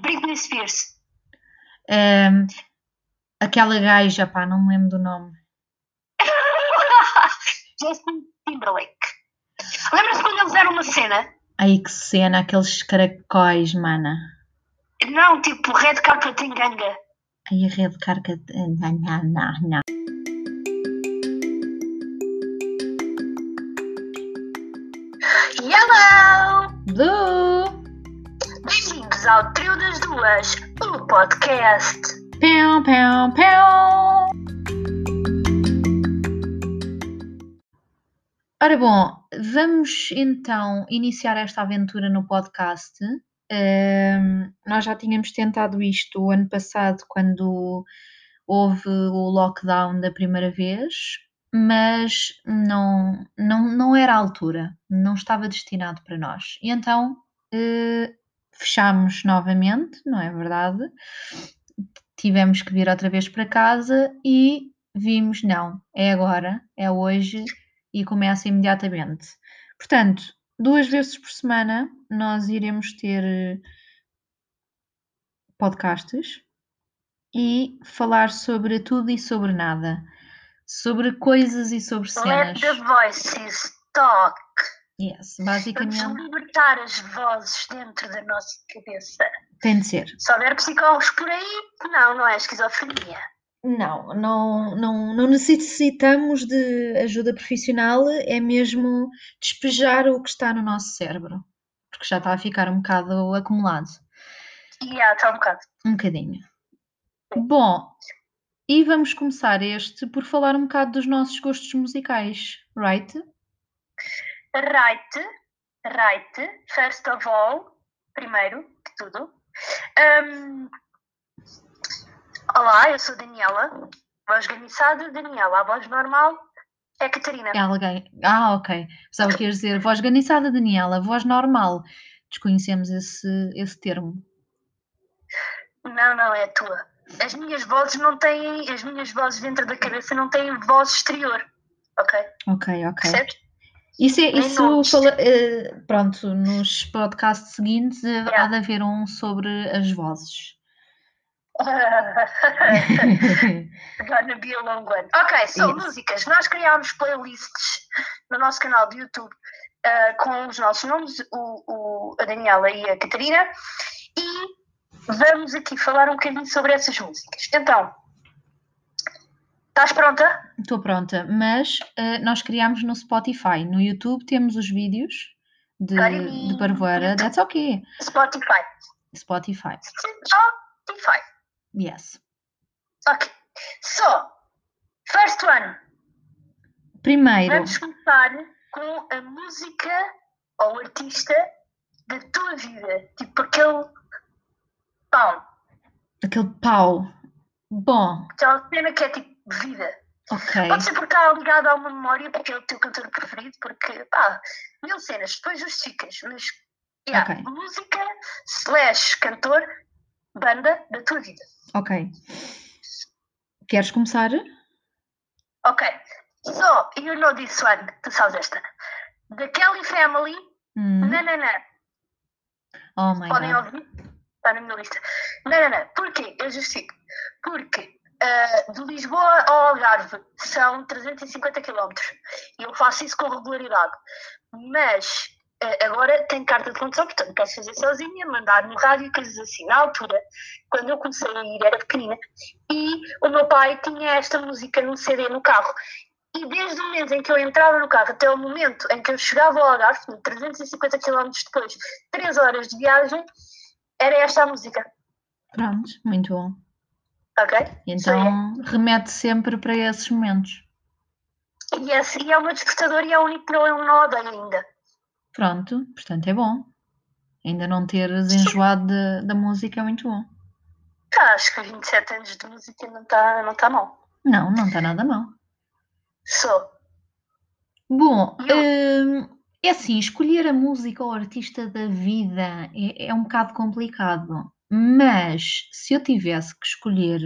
Britney Spears. Ahm, aquela gaja, pá, não me lembro do nome. Justin Timberlake. Lembra-se quando eles eram uma cena? Ai, que cena, aqueles caracóis, mana. Não, tipo Red Carpet em ganga. Ai, a rede carga. de- Não, não, não, não. Hello! Blue! Ao Trio das Duas, o podcast. Pão, pão, pão! Ora bom, vamos então iniciar esta aventura no podcast. Ahm, nós já tínhamos tentado isto o ano passado, quando houve o lockdown da primeira vez, mas não, não, não era a altura, não estava destinado para nós. E então eh, fechámos novamente, não é verdade? Tivemos que vir outra vez para casa e vimos, não, é agora, é hoje e começa imediatamente. Portanto, duas vezes por semana nós iremos ter eh, podcasts e falar sobre tudo e sobre nada, sobre coisas e sobre Let cenas. the voices talk. Yes, Vamos basicamente libertar as vozes dentro da nossa cabeça. tem de ser. Se houver psicólogos por aí, não, não é esquizofrenia. Não, não, não, não necessitamos de ajuda profissional, é mesmo despejar o que está no nosso cérebro, porque já está a ficar um bocado acumulado. E há, está um bocado. Um bocadinho. Bom, e vamos começar este por falar um bocado dos nossos gostos musicais, right? Right, right, first of all, primeiro de tudo. Hum, olá, eu sou Daniela, voz ganiçada, Daniela, a voz normal é Catarina. É alguém. Ah, ok. Pensava que ias dizer voz ganiçada, Daniela, voz normal. Desconhecemos esse, esse termo. Não, não, é a tua. As minhas vozes não têm, as minhas vozes dentro da cabeça não têm voz exterior, ok? Ok, ok. Percebes? Isso, é, isso fala, eh, pronto, nos podcasts seguintes eh, Yeah. há de haver um sobre as vozes. Gonna be a long one. Ok, so Yes. músicas. Nós criámos playlists no nosso canal de YouTube ah, com os nossos nomes, o, o- a Daniela e a Catarina, e vamos aqui falar um bocadinho sobre essas músicas. Então, estás pronta? Estou pronta, mas eh, nós criámos no Spotify. No YouTube temos os vídeos de, Carinho. de Parvoeira. That's okay. Spotify. Spotify. Spotify. Yes. Ok. So, first one. Primeiro, Vamos começar com a música ou artista da tua vida. Tipo aquele pão. aquele pau. Bom, Aquela cena que é tipo vida. ok. Pode ser porque está ligado a uma memória, porque é o teu cantor preferido, porque pá, mil cenas, depois justificas, mas yeah, Ok. música slash cantor, banda da tua vida. Ok. Queres começar? Ok. So, you know this one, tu sabes esta. The Kelly Family, Hum. nananã. Oh my Podem god. ouvir? Está na minha lista. Não. Porquê? Eu justifico. Porque ah, de Lisboa ao Algarve são 350 km. E eu faço isso com regularidade. Mas ah, agora tenho carta de condução, portanto posso fazer sozinha, mandar no rádio, coisas assim. Na altura, quando eu comecei a ir, era pequenina. E o meu pai tinha esta música num CD no carro. E desde o momento em que eu entrava no carro até o momento em que eu chegava ao Algarve, 350 km depois, 3 horas de viagem, era esta a música, Pronto, muito bom. Ok? Então remete sempre para esses momentos. E, e é o meu despertador e é o único que não odeio ainda. Pronto, portanto é bom. Ainda não teres enjoado da- da música é muito bom. Tá, acho que 27 anos de música não está não tá mal. Não, não está nada mal. Sou. Bom, hum, é assim, escolher a música ou artista da vida é, é um bocado complicado. Mas se eu tivesse que escolher,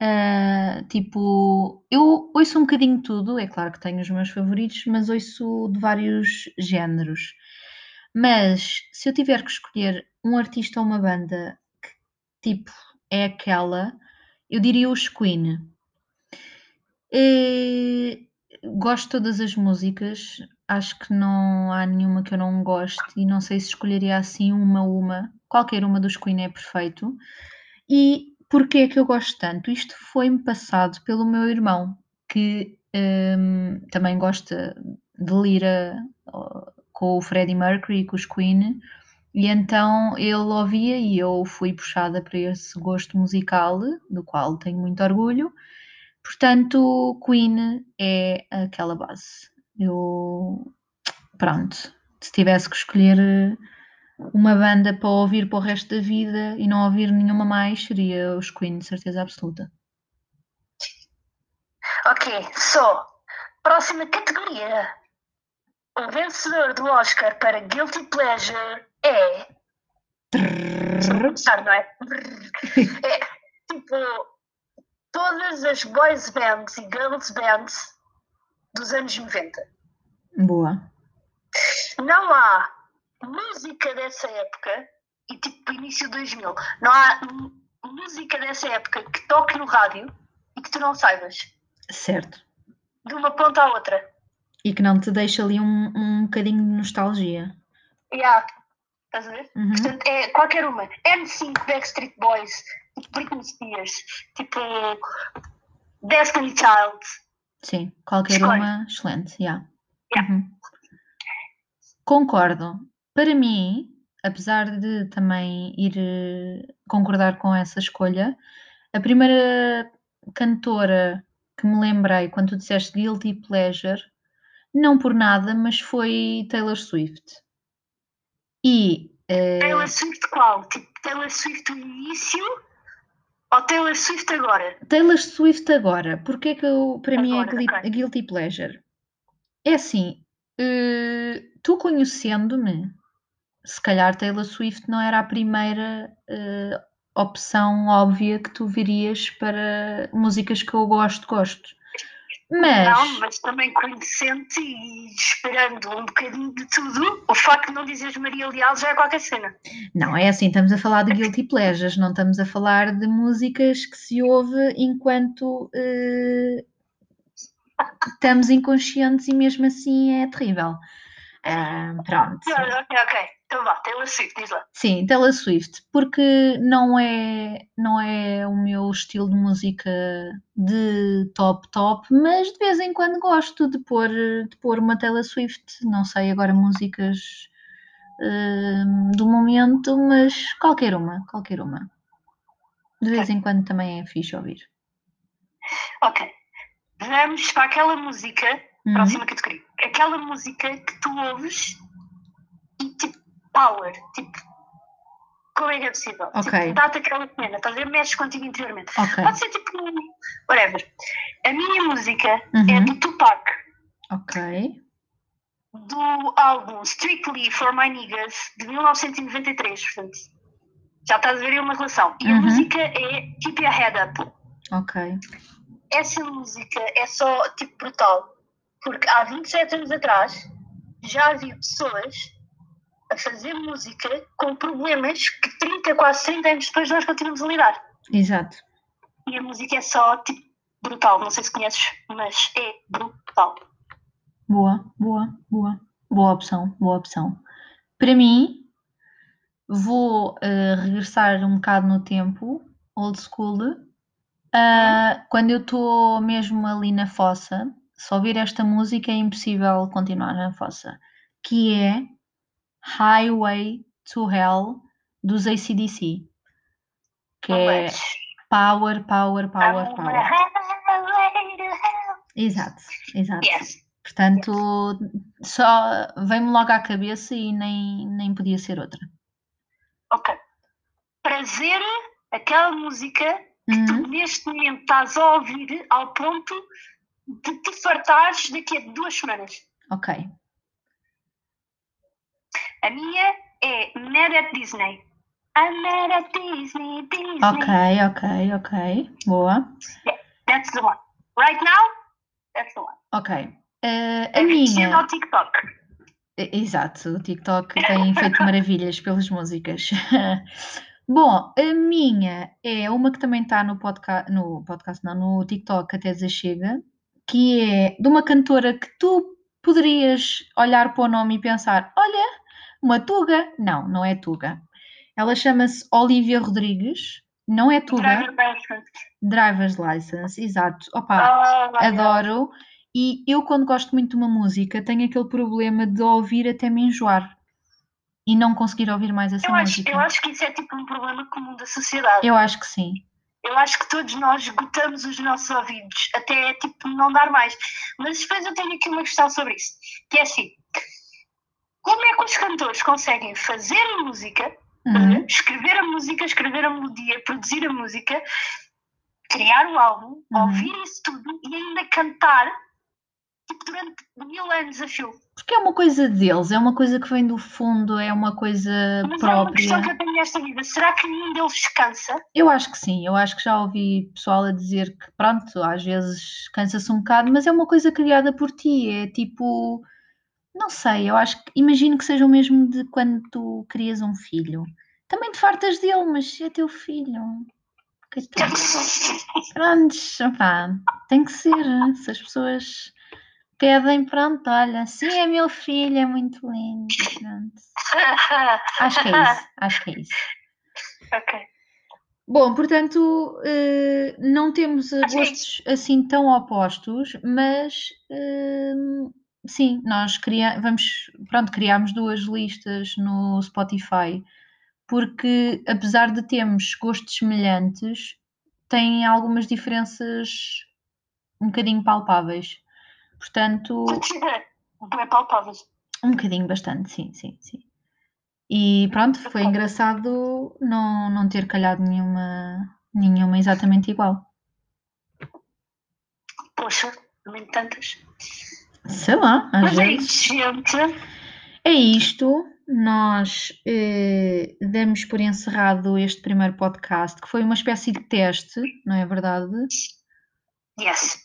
ah, tipo, eu ouço um bocadinho tudo, é claro que tenho os meus favoritos, mas ouço de vários géneros. Mas se eu tiver que escolher um artista ou uma banda tipo, é aquela, eu diria os Queen. E, gosto de todas as músicas, acho que não há nenhuma que eu não goste e não sei se escolheria assim uma a uma. Qualquer uma dos Queen é perfeito. E porquê é que eu gosto tanto? Isto foi-me passado pelo meu irmão, que hum, também gosta de lira com o Freddie Mercury e com os Queen. E então ele ouvia e eu fui puxada para esse gosto musical, do qual tenho muito orgulho. Portanto, Queen é aquela base. Eu, pronto, se tivesse que escolher uma banda para ouvir para o resto da vida e não ouvir nenhuma mais, seria os Queen, de certeza absoluta. Ok, so, próxima categoria. O vencedor do Oscar para Guilty Pleasure é. Começar, não é? é tipo todas as boys bands e girls bands dos anos 90. Boa. Não há música dessa época e tipo início 2000. Não há música dessa época que toque no rádio e que tu não saibas. Certo. De uma ponta à outra. E que não te deixa ali um, um bocadinho de nostalgia. Yeah. Estás a ver? Uhum. Portanto, é qualquer uma. N5, Backstreet Boys, Britney Spears, tipo Destiny Child. Sim, qualquer Escolhe. uma, excelente, yeah. yeah. Uhum. Concordo. Para mim, apesar de também ir eh, concordar com essa escolha, a primeira cantora que me lembrei quando tu disseste Guilty Pleasure, não por nada, mas foi Taylor Swift. E. Uh... Taylor Swift qual? Tipo, Taylor Swift no início ou Taylor Swift agora? Taylor Swift agora. Porque é que eu, para mim é a Guilty Pleasure? É assim, uh, tu conhecendo-me, se calhar Taylor Swift não era a primeira uh, opção óbvia que tu virias para músicas que eu gosto, gosto. Mas... Não, mas também conhecendo e esperando um bocadinho de tudo, o facto de não dizeres Maria Leal já é qualquer cena. Não, é assim, estamos a falar de guilty pleasures, não estamos a falar de músicas que se ouve enquanto uh, estamos inconscientes e mesmo assim é terrível. Uh, pronto. Ok, ok. Então vá, Taylor Swift, diz lá. Sim, Taylor Swift, porque não é, não é o meu estilo de música de top top, mas de vez em quando gosto de pôr, de pôr uma Taylor Swift, não sei agora músicas uh, do momento, mas qualquer uma, qualquer uma. De vez okay. em quando também é fixe ouvir. Ok. Vamos para aquela música, uhum. próxima categoria. Aquela música que tu ouves e tipo power, tipo, como é que é possível? Tipo, ok. Tipo, dá-te aquela pena, estás a ver? Mexes contigo interiormente. Okay. Pode ser tipo, whatever. A minha música é uhum. é do Tupac. Ok. Do álbum Strictly for My Niggas de 1993, portanto. Já estás a ver aí uma relação. E uhum. a música é Keep Your Head Up. Ok. Essa música é só tipo brutal. Porque há 27 anos atrás já havia pessoas a fazer música com problemas que 30, quase 30 anos depois nós continuamos a lidar. Exato. E a música é só tipo brutal, não sei se conheces, mas é brutal. Boa, boa, boa. Boa opção, boa opção. Para mim, vou uh, regressar um bocado no tempo, old school. Uh, quando eu estou mesmo ali na fossa, se ouvir esta música é impossível continuar na fossa, que é Highway to Hell dos ACDC, que é Power, Power, Power, Power. Exato, exato. Yes. Portanto, só vem-me logo à cabeça e nem, nem podia ser outra. Ok. Prazer, aquela música que uhum. tu neste momento estás a ouvir ao ponto de te fartares daqui a duas semanas. Ok. A minha é at Disney. I'm mad at Disney, Disney. Ok, ok, ok. Boa. Yeah, that's the one. Right now, that's the one. Ok. Uh, a minha. ao TikTok. Exato, o TikTok tem feito maravilhas pelas músicas. Bom, a minha é uma que também está no podcast, no podcast, não, no TikTok até Chega, que é de uma cantora que tu poderias olhar para o nome e pensar: olha, uma Tuga. Não, não é Tuga. Ela chama-se Olivia Rodrigues. Não é Tuga. Driver license. Driver's License, exato. Opa, Oh, adoro. E eu, quando gosto muito de uma música, tenho aquele problema de ouvir até me enjoar e não conseguir ouvir mais essa Eu acho, música. eu acho que isso é tipo um problema comum da sociedade. Eu acho que sim. Eu acho que todos nós esgotamos os nossos ouvidos, até tipo não dar mais. Mas depois eu tenho aqui uma questão sobre isso, que é assim: como é que os cantores conseguem fazer a música, Uhum. escrever a música, escrever a melodia, produzir a música, criar o álbum, Uhum. ouvir isso tudo e ainda cantar tipo, durante mil anos a fio? Porque é uma coisa deles, é uma coisa que vem do fundo, é uma coisa Mas é uma questão que própria. eu tenho nesta vida: será que nenhum deles descansa? Eu acho que sim, eu acho que já ouvi pessoal a dizer que, pronto, às vezes cansa-se um bocado, mas é uma coisa criada por ti, é tipo, não sei, eu acho que, imagino que seja o mesmo de quando tu crias um filho. Também te fartas dele, mas é teu filho. Prontos, opá, tem que ser. Se as pessoas pedem, pronto, olha, sim, é meu filho, é muito lindo. Pronto. Acho que é isso, acho que é isso. ok. Bom, portanto, eh, não temos que gostos assim tão opostos, mas eh, sim, nós cria vamos, pronto, criámos duas listas no Spotify, porque apesar de termos gostos semelhantes, têm algumas diferenças um bocadinho palpáveis. Portanto, Bem palpáveis. um bocadinho bastante, sim, sim, sim. E pronto, foi engraçado não, não ter calhado nenhuma, nenhuma exatamente igual. Poxa, também tantas. Sei lá, às Mas é vezes. gente. É isto. Nós eh, damos por encerrado este primeiro podcast, que foi uma espécie de teste, não é verdade? Yes.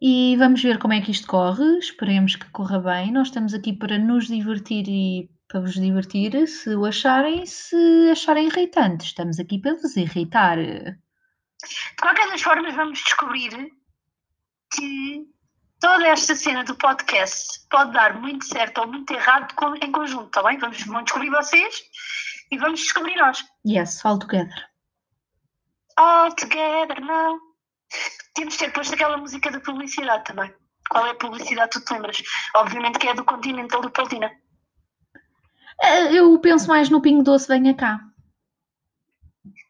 E vamos ver como é que isto corre. Esperemos que corra bem. Nós estamos aqui para nos divertir e para vos divertir. Se o acharem, se acharem irritante, estamos aqui para vos irritar. De qualquer das formas, vamos descobrir que toda esta cena do podcast pode dar muito certo ou muito errado em conjunto, está bem? Vamos, vão descobrir vocês e vamos descobrir nós. Yes, all together. All together now. Temos de ter posto aquela música da publicidade também. Qual é a publicidade que tu te lembras? Obviamente que é do Continental do Paldina. Eh, Eu penso mais no Pingo Doce, venha cá.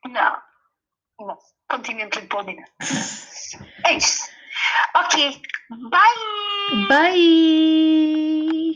Não. Não. Continental do Paldina. É isso. Okay, bye. Bye.